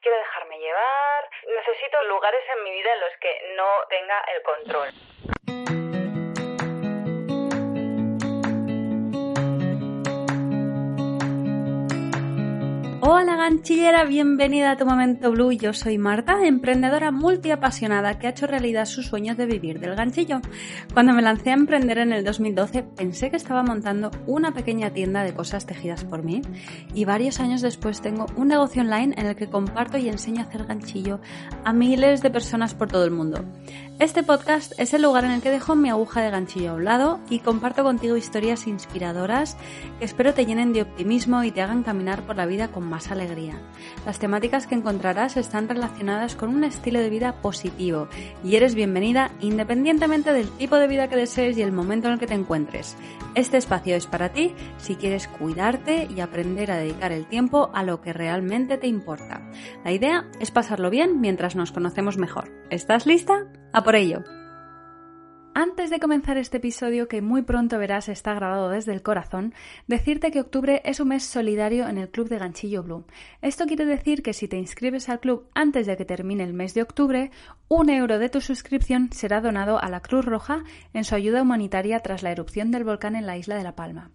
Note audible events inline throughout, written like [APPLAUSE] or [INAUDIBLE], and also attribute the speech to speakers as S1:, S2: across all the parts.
S1: quiero dejarme llevar, necesito lugares en mi vida en los que no tenga el control.
S2: Hola ganchillera, bienvenida a tu momento blue. Yo soy Marta, emprendedora multiapasionada que ha hecho realidad su sueño de vivir del ganchillo. Cuando me lancé a emprender en el 2012 pensé que estaba montando una pequeña tienda de cosas tejidas por mí y varios años después tengo un negocio online en el que comparto y enseño a hacer ganchillo a miles de personas por todo el mundo. Este podcast es el lugar en el que dejo mi aguja de ganchillo a un lado y comparto contigo historias inspiradoras que espero te llenen de optimismo y te hagan caminar por la vida con más alegría. Las temáticas que encontrarás están relacionadas con un estilo de vida positivo y eres bienvenida independientemente del tipo de vida que desees y el momento en el que te encuentres. Este espacio es para ti si quieres cuidarte y aprender a dedicar el tiempo a lo que realmente te importa. La idea es pasarlo bien mientras nos conocemos mejor. ¿Estás lista? ¡A por ello! Antes de comenzar este episodio, que muy pronto verás está grabado desde el corazón, decirte que octubre es un mes solidario en el Club de Ganchillo Blue. Esto quiere decir que si te inscribes al club antes de que termine el mes de octubre, un euro de tu suscripción será donado a la Cruz Roja en su ayuda humanitaria tras la erupción del volcán en la isla de La Palma.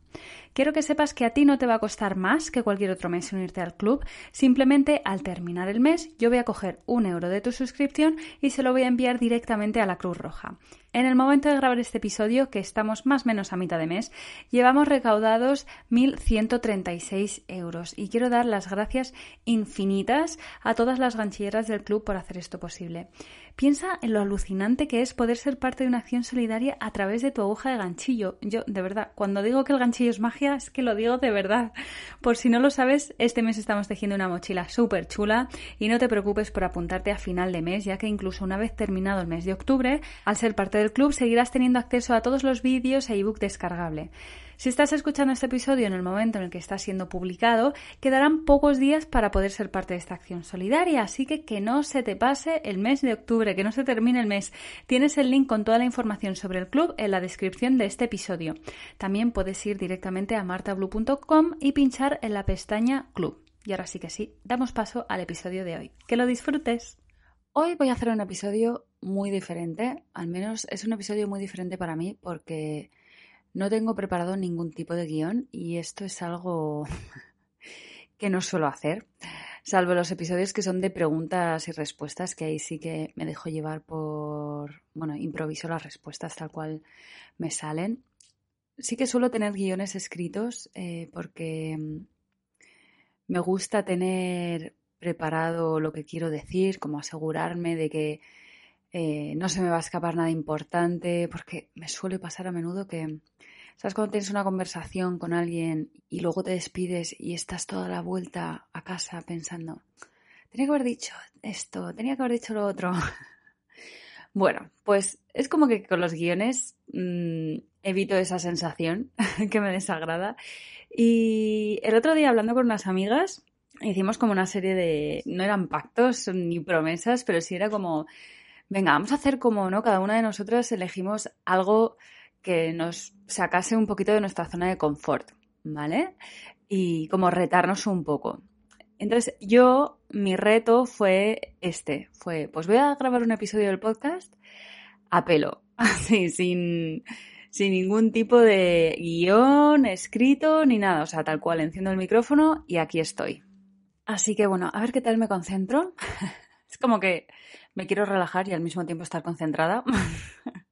S2: Quiero que sepas que a ti no te va a costar más que cualquier otro mes unirte al club. Simplemente al terminar el mes yo voy a coger un euro de tu suscripción y se lo voy a enviar directamente a la Cruz Roja. En el momento de grabar este episodio, que estamos más o menos a mitad de mes, llevamos recaudados 1.136 euros y quiero dar las gracias infinitas a todas las ganchilleras del club por hacer esto posible. Piensa en lo alucinante que es poder ser parte de una acción solidaria a través de tu aguja de ganchillo. Yo, de verdad, cuando digo que el ganchillo es magia, es que lo digo de verdad. Por si no lo sabes, este mes estamos tejiendo una mochila súper chula y no te preocupes por apuntarte a final de mes, ya que incluso una vez terminado el mes de octubre, al ser parte del club seguirás teniendo acceso a todos los vídeos e ebook descargable. Si estás escuchando este episodio en el momento en el que está siendo publicado, quedarán pocos días para poder ser parte de esta acción solidaria, así que que no se te pase el mes de octubre, que no se termine el mes. Tienes el link con toda la información sobre el club en la descripción de este episodio. También puedes ir directamente a martablue.com y pinchar en la pestaña Club. Y ahora sí que sí, damos paso al episodio de hoy. Que lo disfrutes. Hoy voy a hacer un episodio muy diferente, al menos es un episodio muy diferente para mí porque no tengo preparado ningún tipo de guion y esto es algo [LAUGHS] que no suelo hacer, salvo los episodios que son de preguntas y respuestas, que ahí sí que me dejo llevar por, bueno, improviso las respuestas tal cual me salen. Sí que suelo tener guiones escritos eh, porque mm, me gusta tener preparado lo que quiero decir, como asegurarme de que eh, no se me va a escapar nada importante, porque me suele pasar a menudo que, ¿sabes? Cuando tienes una conversación con alguien y luego te despides y estás toda la vuelta a casa pensando, tenía que haber dicho esto, tenía que haber dicho lo otro. [LAUGHS] bueno, pues es como que con los guiones mmm, evito esa sensación [LAUGHS] que me desagrada. Y el otro día hablando con unas amigas, hicimos como una serie de, no eran pactos ni promesas, pero sí era como venga, vamos a hacer como, ¿no? Cada una de nosotras elegimos algo que nos sacase un poquito de nuestra zona de confort, ¿vale? Y como retarnos un poco. Entonces, yo, mi reto fue este, fue, pues voy a grabar un episodio del podcast a pelo, [LAUGHS] así, sin, sin ningún tipo de guion, escrito, ni nada, o sea, tal cual, enciendo el micrófono y aquí estoy. Así que bueno, a ver qué tal me concentro. [LAUGHS] es como que me quiero relajar y al mismo tiempo estar concentrada. [LAUGHS]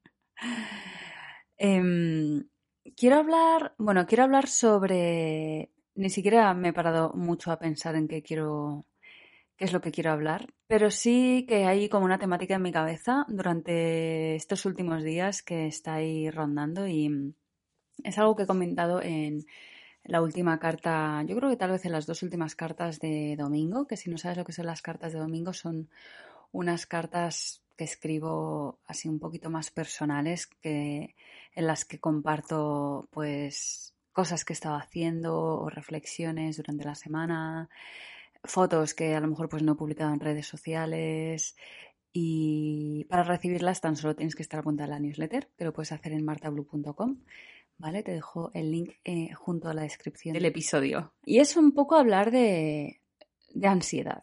S2: Em, quiero hablar, bueno, quiero hablar sobre, ni siquiera me he parado mucho a pensar en qué quiero, qué es lo que quiero hablar, pero sí que hay como una temática en mi cabeza durante estos últimos días que está ahí rondando y es algo que he comentado en la última carta, yo creo que tal vez en las dos últimas cartas de domingo, que si no sabes lo que son las cartas de domingo son unas cartas que escribo así un poquito más personales que en las que comparto pues cosas que he estado haciendo o reflexiones durante la semana, fotos que a lo mejor pues no he publicado en redes sociales y para recibirlas tan solo tienes que estar apuntada a la newsletter, que lo puedes hacer en martablue.com. ¿Vale? Te dejo el link eh, junto a la descripción del episodio. Y es un poco hablar de, de ansiedad.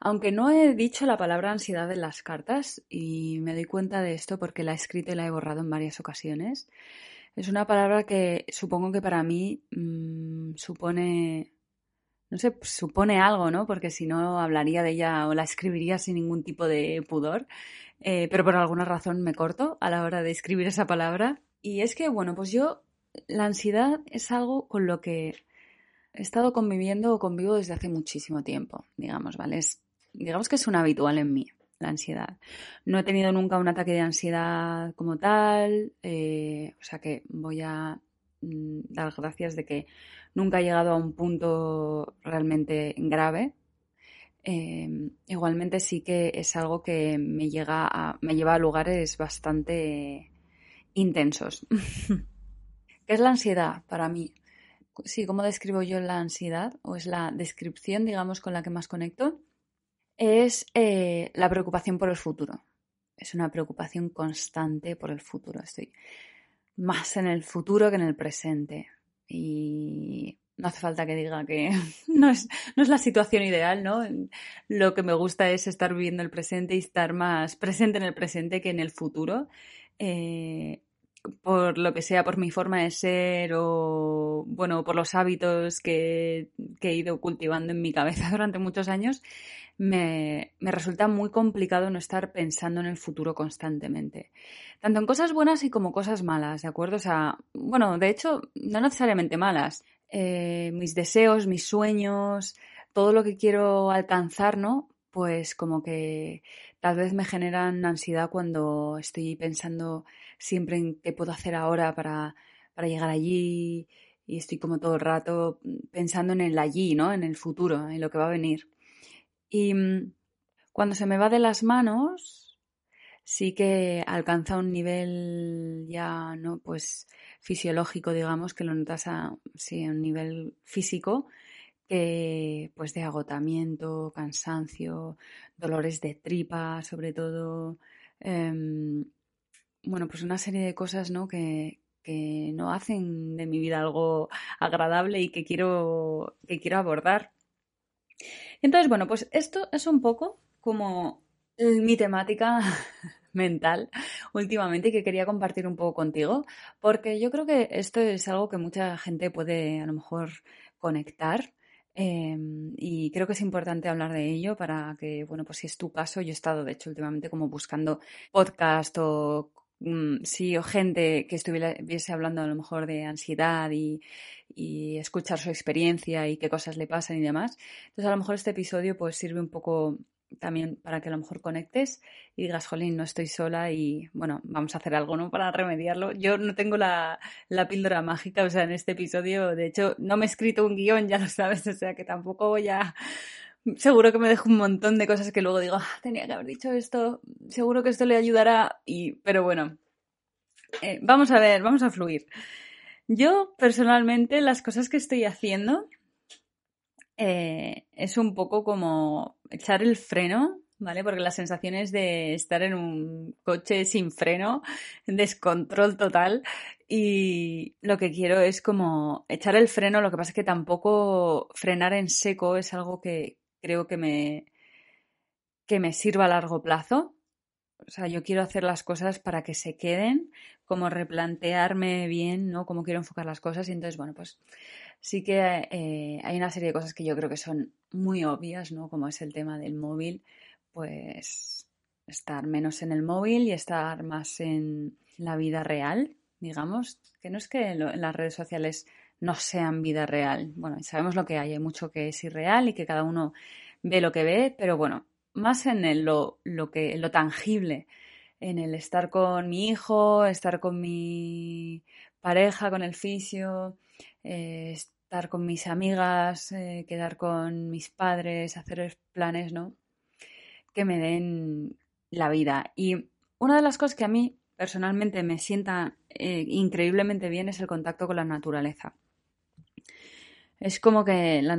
S2: Aunque no he dicho la palabra ansiedad en las cartas, y me doy cuenta de esto porque la he escrito y la he borrado en varias ocasiones, es una palabra que supongo que para mí mmm, supone, no sé, supone algo, ¿no? Porque si no hablaría de ella o la escribiría sin ningún tipo de pudor, eh, pero por alguna razón me corto a la hora de escribir esa palabra. Y es que, bueno, pues yo, la ansiedad es algo con lo que he estado conviviendo o convivo desde hace muchísimo tiempo, digamos, ¿vale? Es digamos que es un habitual en mí, la ansiedad. No he tenido nunca un ataque de ansiedad como tal, eh, o sea que voy a mm, dar gracias de que nunca he llegado a un punto realmente grave. Em, igualmente sí que es algo que me, llega a, me lleva a lugares bastante intensos. [LAUGHS] ¿Qué es la ansiedad para mí? Sí, ¿cómo describo yo la ansiedad? ¿O es la descripción, digamos, con la que más conecto? Es eh, la preocupación por el futuro. Es una preocupación constante por el futuro. Estoy más en el futuro que en el presente. Y no hace falta que diga que [LAUGHS] no es, no es la situación ideal, ¿no? Lo que me gusta es estar viviendo el presente y estar más presente en el presente que en el futuro. Eh, por lo que sea, por mi forma de ser o, bueno, por los hábitos que, he ido cultivando en mi cabeza [LAUGHS] durante muchos años, me, me, resulta muy complicado no estar pensando en el futuro constantemente. Tanto en cosas buenas y como cosas malas, ¿de acuerdo? O sea, bueno, de hecho, no necesariamente malas. Eh, mis deseos, mis sueños, todo lo que quiero alcanzar, ¿no? Pues como que tal vez me generan ansiedad cuando estoy pensando siempre en qué puedo hacer ahora para, para llegar allí y estoy como todo el rato pensando en el allí, ¿no? En el futuro, en lo que va a venir. Y mm, cuando se me va de las manos, sí que alcanza un nivel ya, ¿no? Pues fisiológico, digamos, que lo notas a, sí, un nivel físico, que pues de agotamiento, cansancio, dolores de tripa, sobre todo, em, bueno, pues una serie de cosas, ¿no? Que, que no hacen de mi vida algo agradable y que quiero, que quiero abordar. Entonces, bueno, pues esto es un poco como mi temática [LAUGHS] mental últimamente que quería compartir un poco contigo, porque yo creo que esto es algo que mucha gente puede a lo mejor conectar. Em, y creo que es importante hablar de ello para que, bueno, pues si es tu caso, yo he estado, de hecho, últimamente como buscando podcast o Mm, sí, o gente que estuviese hablando a lo mejor de ansiedad y, escuchar su experiencia y qué cosas le pasan y demás. Entonces a lo mejor este episodio pues sirve un poco también para que a lo mejor conectes y digas, jolín, no estoy sola y bueno, vamos a hacer algo, ¿no? Para remediarlo. Yo no tengo la, la píldora mágica, o sea, en este episodio, de hecho, no me he escrito un guion, ya lo sabes, [LAUGHS] o sea, que tampoco voy a seguro que me dejo un montón de cosas que luego digo, ah, tenía que haber dicho esto, seguro que esto le ayudará, y, pero bueno, eh, vamos a ver, vamos a fluir. Yo personalmente las cosas que estoy haciendo eh, es un poco como echar el freno, ¿vale? Porque las sensaciones de estar en un coche sin freno, descontrol total, y lo que quiero es como echar el freno, lo que pasa es que tampoco frenar en seco es algo que, creo que me, que me sirva a largo plazo. O sea, yo quiero hacer las cosas para que se queden, como replantearme bien, ¿no? Cómo quiero enfocar las cosas. Y entonces, bueno, pues sí que eh, hay una serie de cosas que yo creo que son muy obvias, ¿no? Como es el tema del móvil, pues estar menos en el móvil y estar más en la vida real, digamos. Que no es que en las redes sociales no sean vida real. Bueno, sabemos lo que hay, hay mucho que es irreal y que cada uno ve lo que ve, pero bueno, más en lo, lo, que, lo tangible, en el estar con mi hijo, estar con mi pareja, con el fisio, eh, estar con mis amigas, eh, quedar con mis padres, hacer planes, ¿no? Que me den la vida. Y una de las cosas que a mí personalmente me sienta eh, increíblemente bien es el contacto con la naturaleza. Es como que la,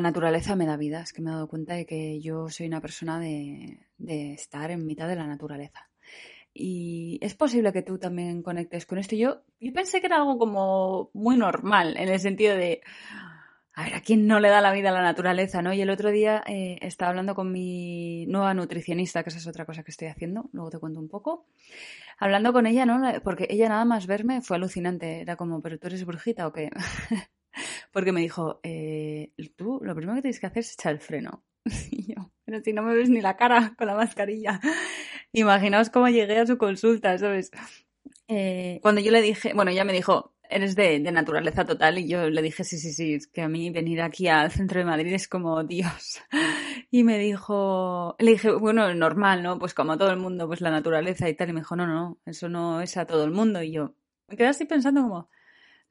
S2: naturaleza me da vida, es que me he dado cuenta de que yo soy una persona de, estar en mitad de la naturaleza. Y es posible que tú también conectes con esto. Yo, yo pensé que era algo como muy normal, en el sentido de, a ver, ¿a quién no le da la vida a la naturaleza, no? Y el otro día eh, estaba hablando con mi nueva nutricionista, que esa es otra cosa que estoy haciendo, luego te cuento un poco. Hablando con ella, ¿no? Porque ella nada más verme fue alucinante. Era como, ¿pero tú eres brujita o qué? [LAUGHS] Porque me dijo, eh, tú lo primero que tienes que hacer es echar el freno. [LAUGHS] Y yo, pero si no me ves ni la cara con la mascarilla. [LAUGHS] Imaginaos cómo llegué a su consulta, ¿sabes? Eh, cuando yo le dije, bueno, ella me dijo, eres de, naturaleza total y yo le dije, sí, sí, sí, es que a mí venir aquí al centro de Madrid es como Dios. [LAUGHS] Y me dijo, le dije, bueno, normal, ¿no? Pues como a todo el mundo, pues la naturaleza y tal. Y me dijo, no, no, eso no es a todo el mundo. Y yo me quedé así pensando como,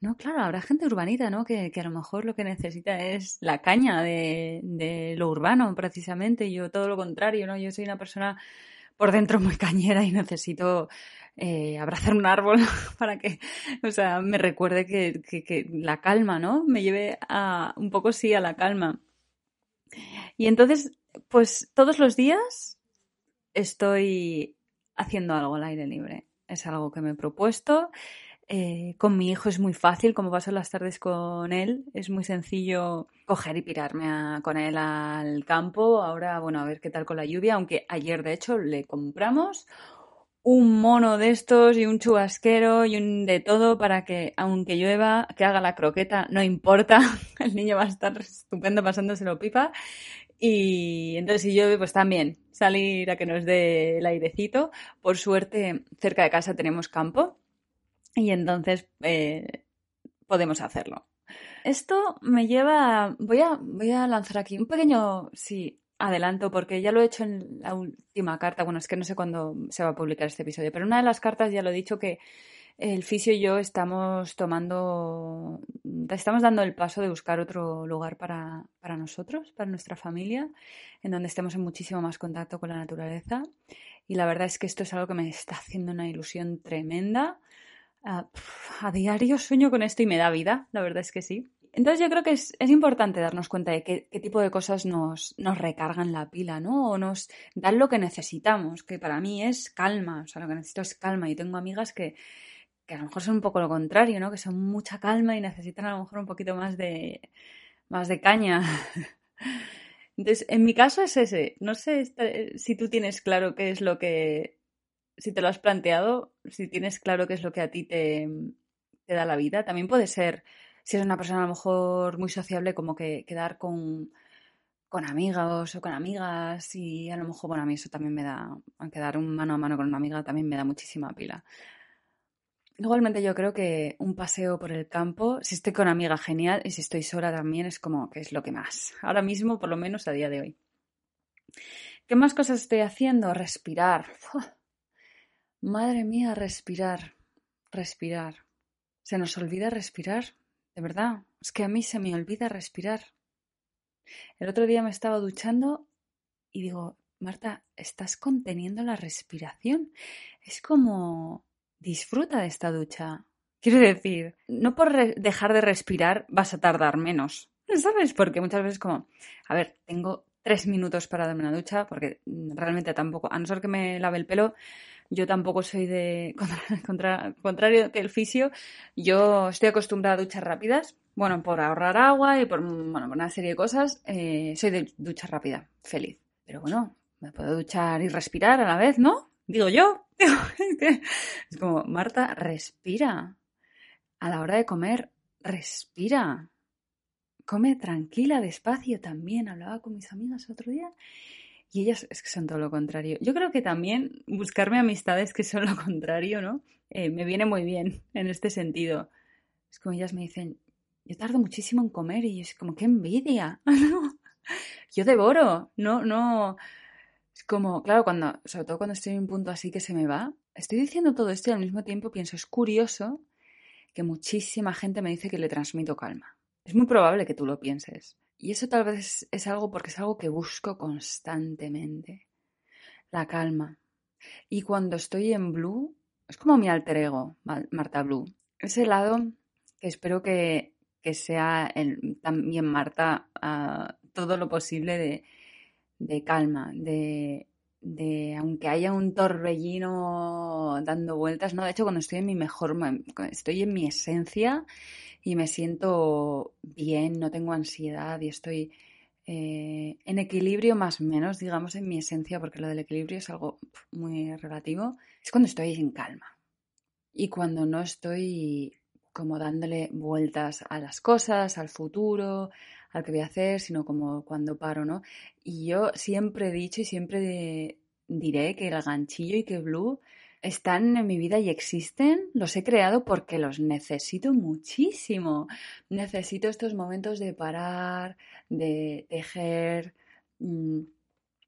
S2: no, claro, habrá gente urbanita, ¿no? Que, que a lo mejor lo que necesita es la caña de, de lo urbano, precisamente. Yo todo lo contrario, ¿no? Yo soy una persona por dentro muy cañera y necesito eh, abrazar un árbol [LAUGHS] para que, o sea, me recuerde que, que, la calma, ¿no? Me lleve a un poco sí a la calma. Y entonces, pues todos los días estoy haciendo algo al aire libre. Es algo que me he propuesto. Eh, con mi hijo es muy fácil, como paso las tardes con él, es muy sencillo coger y pirarme con él al campo. Ahora, bueno, a ver qué tal con la lluvia, aunque ayer de hecho le compramos un mono de estos y un chubasquero y un de todo para que, aunque llueva, que haga la croqueta, no importa, [LAUGHS] el niño va a estar estupendo pasándoselo pipa. Y entonces si llueve, pues también salir a que nos dé el airecito. Por suerte, cerca de casa tenemos campo y entonces eh, podemos hacerlo. Esto me lleva, voy a, voy a lanzar aquí un pequeño, sí, adelanto porque ya lo he hecho en la última carta, bueno, es que no sé cuándo se va a publicar este episodio, pero una de las cartas ya lo he dicho que el fisio y yo estamos tomando, estamos dando el paso de buscar otro lugar para, para nosotros, para nuestra familia, en donde estemos en muchísimo más contacto con la naturaleza. Y la verdad es que esto es algo que me está haciendo una ilusión tremenda. A, a diario sueño con esto y me da vida, la verdad es que sí. Entonces yo creo que es, importante darnos cuenta de qué, tipo de cosas nos, nos, recargan la pila, ¿no? O nos dan lo que necesitamos, que para mí es calma, o sea, lo que necesito es calma. Y tengo amigas que, que a lo mejor son un poco lo contrario, ¿no? Que son mucha calma y necesitan a lo mejor un poquito más de, más de caña. [LAUGHS] Entonces, en mi caso es ese. No sé este, si tú tienes claro qué es lo que, si te lo has planteado, si tienes claro qué es lo que a ti te, te da la vida. También puede ser si eres una persona a lo mejor muy sociable, como que quedar con, con amigos o con amigas y a lo mejor, bueno, a mí eso también me da, quedar un mano a mano con una amiga también me da muchísima pila. Igualmente yo creo que un paseo por el campo, si estoy con amiga genial y si estoy sola también es como que es lo que más. Ahora mismo, por lo menos a día de hoy. ¿Qué más cosas estoy haciendo? Respirar. Madre mía, respirar. Respirar. ¿Se nos olvida respirar? De verdad, es que a mí se me olvida respirar. El otro día me estaba duchando y digo, Marta, estás conteniendo la respiración. Es como, disfruta de esta ducha. Quiero decir, no por dejar de respirar vas a tardar menos. [LAUGHS] ¿Sabes? Porque muchas veces como, a ver, tengo tres minutos para darme una ducha, porque realmente tampoco, a no ser que me lave el pelo, yo tampoco soy de [LAUGHS] contra, contrario que el fisio. Yo estoy acostumbrada a duchas rápidas. Bueno, por ahorrar agua y por, bueno, una serie de cosas, eh, soy de ducha rápida, feliz. Pero bueno, me puedo duchar y respirar a la vez, ¿no? Digo yo. [LAUGHS] es como, Marta, respira. A la hora de comer, respira. Come tranquila, despacio también. Hablaba con mis amigas otro día y ellas es que son todo lo contrario. Yo creo que también buscarme amistades que son lo [LAUGHS] contrario, ¿no? Eh, me viene muy bien en este sentido. Es como ellas me dicen, yo tardo muchísimo en comer y es como, qué envidia. [LAUGHS] yo devoro, no, no. Es como, claro, cuando, sobre todo cuando estoy en un punto así que se me va, estoy diciendo todo esto y al mismo tiempo pienso, es curioso que muchísima gente me dice que le transmito calma. Es muy probable que tú lo pienses. Y eso tal vez es algo porque es algo que busco constantemente. La calma. Y cuando estoy en Blue, es como mi alter ego, Marta Blue. Ese lado que espero que, sea también Marta todo lo posible de, calma, de, de, aunque haya un torbellino dando vueltas, ¿no? De hecho, cuando estoy en mi mejor, estoy en mi esencia y me siento bien, no tengo ansiedad y estoy eh, en equilibrio más o menos, digamos, en mi esencia, porque lo del equilibrio es algo muy relativo, es cuando estoy en calma y cuando no estoy como dándole vueltas a las cosas, al futuro, al que voy a hacer, sino como cuando paro, ¿no? Y yo siempre he dicho y siempre diré que el ganchillo y que Blue están en mi vida y existen, los he creado porque los necesito muchísimo. Necesito estos momentos de parar, de tejer, mm,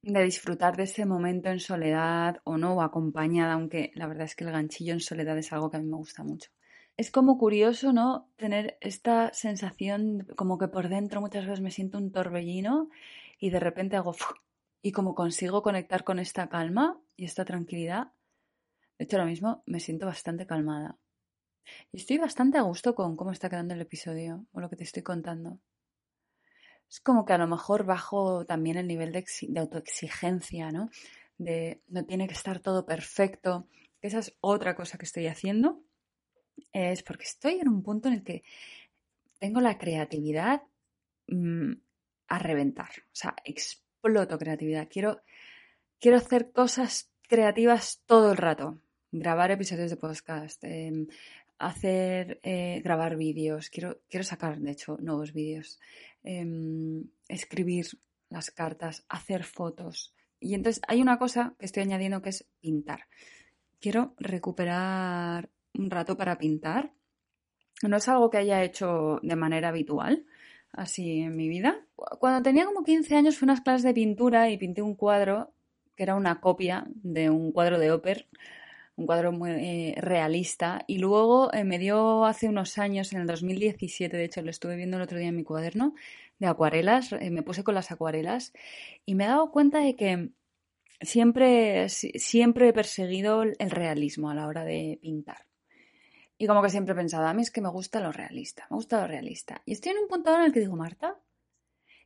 S2: de disfrutar de ese momento en soledad o no, o acompañada, aunque la verdad es que el ganchillo en soledad es algo que a mí me gusta mucho es como curioso, ¿no? Tener esta sensación como que por dentro muchas veces me siento un torbellino y de repente hago y como consigo conectar con esta calma y esta tranquilidad. De hecho, ahora mismo me siento bastante calmada. Y estoy bastante a gusto con cómo está quedando el episodio o lo que te estoy contando. Es como que a lo mejor bajo también el nivel de, de autoexigencia, ¿no? De no tiene que estar todo perfecto. Esa es otra cosa que estoy haciendo es porque estoy en un punto en el que tengo la creatividad mm, a reventar. O sea, exploto creatividad. Quiero, quiero hacer cosas creativas todo el rato. Grabar episodios de podcast, em, hacer, eh, grabar vídeos. Quiero, quiero sacar, de hecho, nuevos vídeos. Em, escribir las cartas, hacer fotos. Y entonces hay una cosa que estoy añadiendo que es pintar. Quiero recuperar un rato para pintar. No es algo que haya hecho de manera habitual, así en mi vida. Cuando tenía como 15 años fui a unas clases de pintura y pinté un cuadro que era una copia de un cuadro de Oper, un cuadro muy eh, realista. Y luego eh, me dio hace unos años, en el 2017, de hecho lo estuve viendo el otro día en mi cuaderno, de acuarelas, eh, me puse con las acuarelas y me he dado cuenta de que siempre, siempre he perseguido el realismo a la hora de pintar. Y como que siempre he pensado, a mí es que me gusta lo realista, me gusta lo realista. Y estoy en un punto ahora en el que digo, Marta,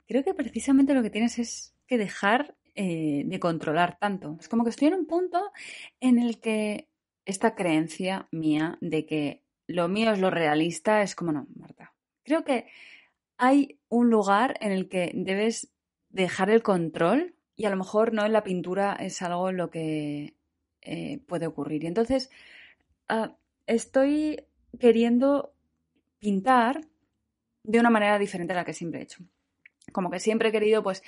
S2: creo que precisamente lo que tienes es que dejar eh, de controlar tanto. Es como que estoy en un punto en el que esta creencia mía de que lo mío es lo realista es como no, Marta. Creo que hay un lugar en el que debes dejar el control y a lo mejor no en la pintura es algo lo que eh, puede ocurrir. Y entonces, ah, estoy queriendo pintar de una manera diferente a la que siempre he hecho. Como que siempre he querido, pues,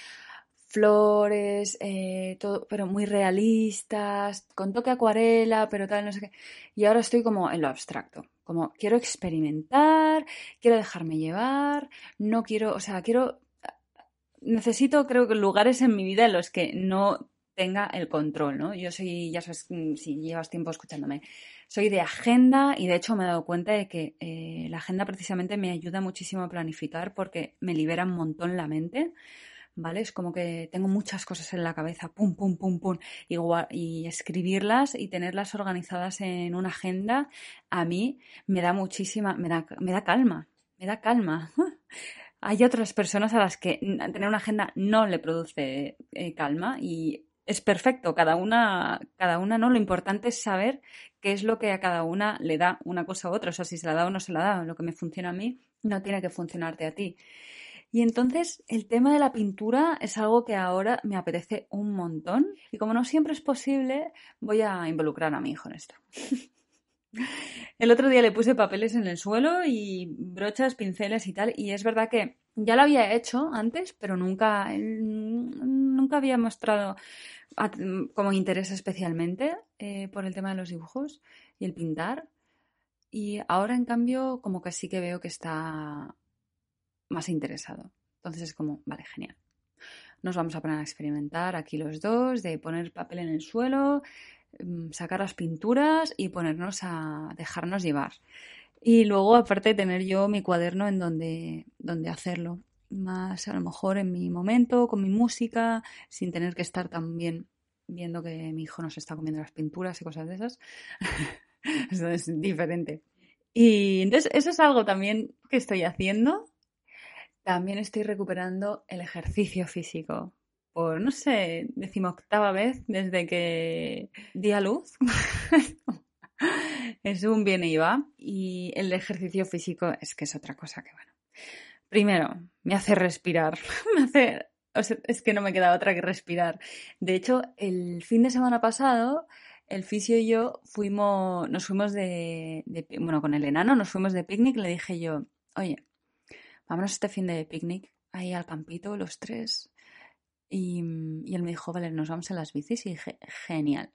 S2: flores, eh, todo, pero muy realistas, con toque acuarela, pero tal, no sé qué. Y ahora estoy como en lo abstracto. Como quiero experimentar, quiero dejarme llevar, no quiero, o sea, quiero. Necesito, creo que, lugares en mi vida en los que no tenga el control, ¿no? Yo soy, ya sabes, mm, si llevas tiempo escuchándome, soy de agenda y de hecho me he dado cuenta de que eh, la agenda precisamente me ayuda muchísimo a planificar porque me libera un montón la mente. ¿Vale? Es como que tengo muchas cosas en la cabeza, pum, pum, pum, pum, y escribirlas y tenerlas organizadas en una agenda, a mí me da muchísima, me da, me da calma, me da calma. [LAUGHS] Hay otras personas a las que tener una agenda no le produce eh, calma y es perfecto, cada una, cada una, ¿no? Lo importante es saber qué es lo que a cada una le da una cosa u otra. O sea, si se la da o no se la da, lo que me funciona a mí no tiene que funcionarte a ti. Y entonces el tema de la pintura es algo que ahora me apetece un montón. Y como no siempre es posible, voy a involucrar a mi hijo en esto. [LAUGHS] el otro día le puse papeles en el suelo y brochas, pinceles y tal. Y es verdad que ya lo había hecho antes, pero nunca, nunca había mostrado como interés especialmente eh, por el tema de los dibujos y el pintar. Y ahora, en cambio, como que sí que veo que está más interesado. Entonces es como, vale, genial. Nos vamos a poner a experimentar aquí los dos, de poner papel en el suelo, mm, sacar las pinturas y ponernos a dejarnos llevar. Y luego, aparte, tener yo mi cuaderno en donde, donde hacerlo más a lo mejor en mi momento, con mi música, sin tener que estar también viendo que mi hijo nos está comiendo las pinturas y cosas de esas. [LAUGHS] eso es diferente. Y entonces eso es algo también que estoy haciendo. También estoy recuperando el ejercicio físico, por, no sé, decimoctava vez desde que di a luz. [LAUGHS] es un bien y va. Y el ejercicio físico es que es otra cosa que, bueno. Primero, me hace respirar. [LAUGHS] me hace. es que no me queda otra que respirar. De hecho, el fin de semana pasado, el fisio y yo fuimos, nos fuimos de, bueno, con el enano, nos fuimos de picnic. Le dije yo, oye, vámonos este fin de picnic ahí al campito, los tres. Y, y él me dijo, vale, nos vamos a las bicis. Y dije, genial.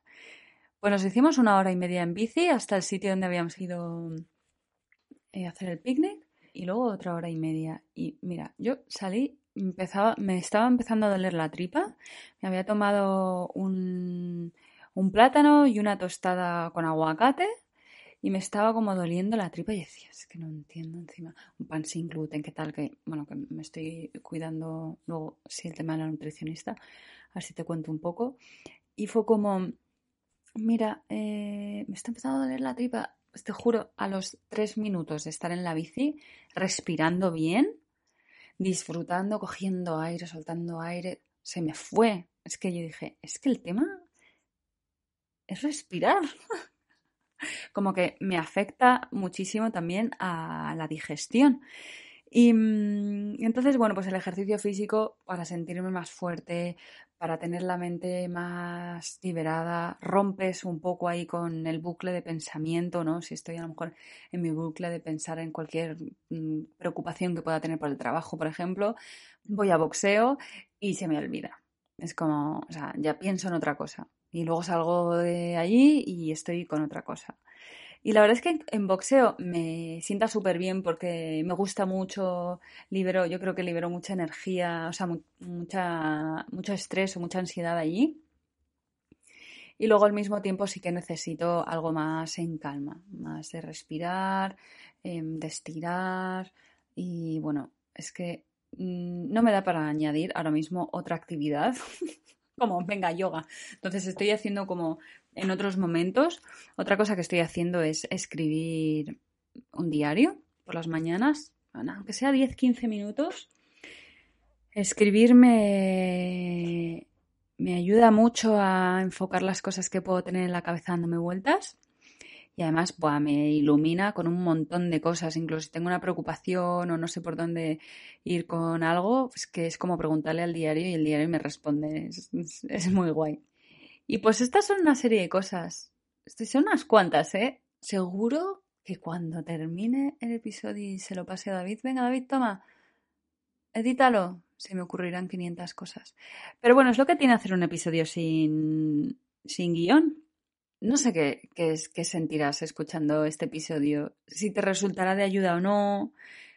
S2: Pues nos hicimos una hora y media en bici hasta el sitio donde habíamos ido eh, a hacer el picnic y luego otra hora y media. Y mira, yo salí, empezaba, me estaba empezando a doler la tripa, me había tomado un, un plátano y una tostada con aguacate y me estaba como doliendo la tripa y decía, es que no entiendo encima, un pan sin gluten, qué tal, que bueno, que me estoy cuidando luego, si el tema de la nutricionista, así te cuento un poco. Y fue como, Mira, eh, me está empezando a doler la tripa. Te juro, a los tres minutos de estar en la bici, respirando bien, disfrutando, cogiendo aire, soltando aire, se me fue. Es que yo dije, es que el tema es respirar. [LAUGHS] Como que me afecta muchísimo también a la digestión. Y mm, entonces, bueno, pues el ejercicio físico para sentirme más fuerte, para tener la mente más liberada, rompes un poco ahí con el bucle de pensamiento, ¿no? Si estoy a lo mejor en mi bucle de pensar en cualquier mm, preocupación que pueda tener por el trabajo, por ejemplo, voy a boxeo y se me olvida. Es como, o sea, ya pienso en otra cosa. Y luego salgo de allí y estoy con otra cosa. Y la verdad es que en boxeo me sienta súper bien porque me gusta mucho, libero, yo creo que libero mucha energía, o sea, mucha, mucho estrés o mucha ansiedad allí. Y luego al mismo tiempo sí que necesito algo más en calma, más de respirar, em, de estirar. Y bueno, es que mm, no me da para añadir ahora mismo otra actividad [LAUGHS] como venga yoga. Entonces estoy haciendo como en otros momentos. Otra cosa que estoy haciendo es escribir un diario por las mañanas, aunque sea 10-15 minutos. Escribir me, ayuda mucho a enfocar las cosas que puedo tener en la cabeza dándome vueltas. Y además me ilumina con un montón de cosas. Incluso si tengo una preocupación o no sé por dónde ir con algo, es que es como preguntarle al diario y el diario me responde. es muy guay. Y pues estas son una serie de cosas. Son unas cuantas, ¿eh? Seguro que cuando termine el episodio y se lo pase a David, venga David, toma, edítalo. Se me ocurrirán 500 cosas. Pero bueno, es lo que tiene hacer un episodio sin, sin guion. No sé qué, qué, qué sentirás escuchando este episodio. Si te resultará de ayuda o no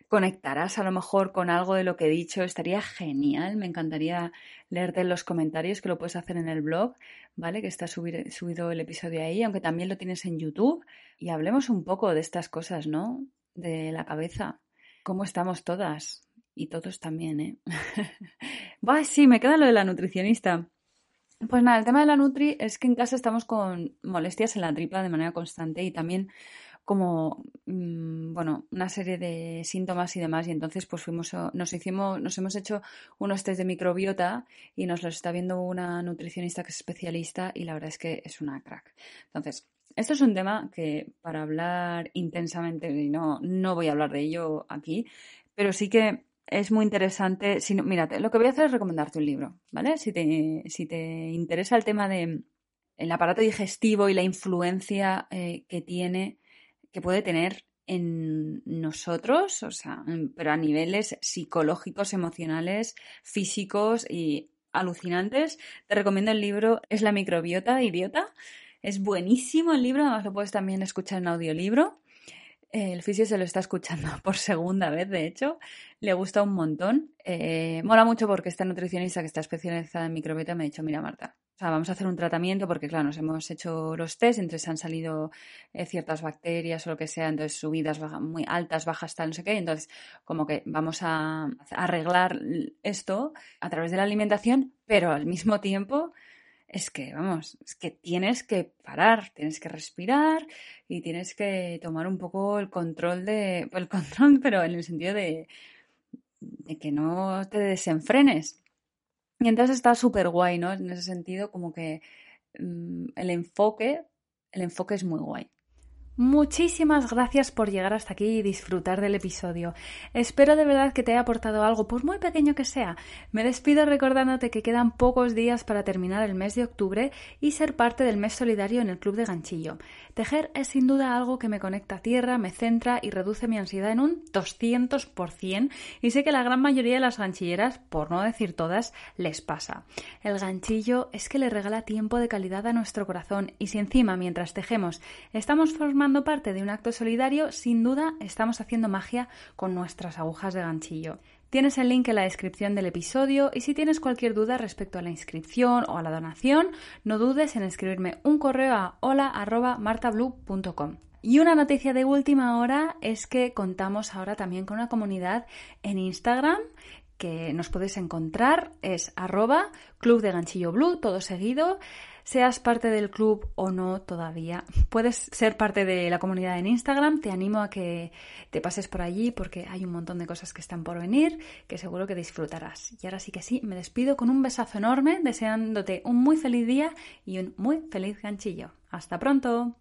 S2: conectarás a lo mejor con algo de lo que he dicho, estaría genial. Me encantaría leerte en los comentarios, que lo puedes hacer en el blog, ¿vale? Que está subido el episodio ahí, aunque también lo tienes en YouTube. Y hablemos un poco de estas cosas, ¿no? De la cabeza. ¿Cómo estamos todas? Y todos también, ¿eh? [LAUGHS] Va, sí, me queda lo de la nutricionista. Pues nada, el tema de la Nutri es que en casa estamos con molestias en la tripa de manera constante y también como mm, bueno una serie de síntomas y demás y entonces pues fuimos nos hicimos nos hemos hecho unos test de microbiota y nos los está viendo una nutricionista que es especialista y la verdad es que es una crack. Entonces esto es un tema que para hablar intensamente no no voy a hablar de ello aquí pero sí que es muy interesante si mírate lo que voy a hacer es recomendarte un libro vale si te si te interesa el tema de el aparato digestivo y la influencia eh, que tiene que puede tener en nosotros, o sea, pero a niveles psicológicos, emocionales, físicos y alucinantes. Te recomiendo el libro Es la microbiota idiota. Es buenísimo el libro, además lo puedes también escuchar en audiolibro. El fisio se lo está escuchando [LAUGHS] por segunda vez, de hecho. Le gusta un montón. Eh, mola mucho porque esta nutricionista que está especializada en microbiota me ha dicho, mira Marta, o sea, vamos a hacer un tratamiento porque, claro, nos hemos hecho los test, entonces han salido eh, ciertas bacterias o lo que sea, entonces subidas muy altas, bajas, tal, no sé qué. Entonces, como que vamos a arreglar esto a través de la alimentación, pero al mismo tiempo es que, vamos, es que tienes que parar, tienes que respirar y tienes que tomar un poco el control de, [LAUGHS] el control, pero en el sentido de, de que no te desenfrenes. Y entonces está súper guay, ¿no? En ese sentido, como que mm, el enfoque, el enfoque es muy guay. Muchísimas gracias por llegar hasta aquí y disfrutar del episodio. Espero de verdad que te haya aportado algo, por muy pequeño que sea. Me despido recordándote que quedan pocos días para terminar el mes de octubre y ser parte del mes solidario en el Club de Ganchillo. Tejer es sin duda algo que me conecta a tierra, me centra y reduce mi ansiedad en un 200% y sé que la gran mayoría de las ganchilleras, por no decir todas, les pasa. El ganchillo es que le regala tiempo de calidad a nuestro corazón y si encima mientras tejemos estamos formando parte de un acto solidario, sin duda estamos haciendo magia con nuestras agujas de ganchillo. Tienes el link en la descripción del episodio y si tienes cualquier duda respecto a la inscripción o a la donación, no dudes en escribirme un correo a hola.martablue.com. Y una noticia de última hora es que contamos ahora también con una comunidad en Instagram que nos podéis encontrar, es arroba club de ganchillo blue, todo seguido. Seas parte del club o no todavía, puedes ser parte de la comunidad en Instagram. Te animo a que te pases por allí porque hay un montón de cosas que están por venir que seguro que disfrutarás. Y ahora sí que sí, me despido con un besazo enorme, deseándote un muy feliz día y un muy feliz ganchillo. ¡Hasta pronto!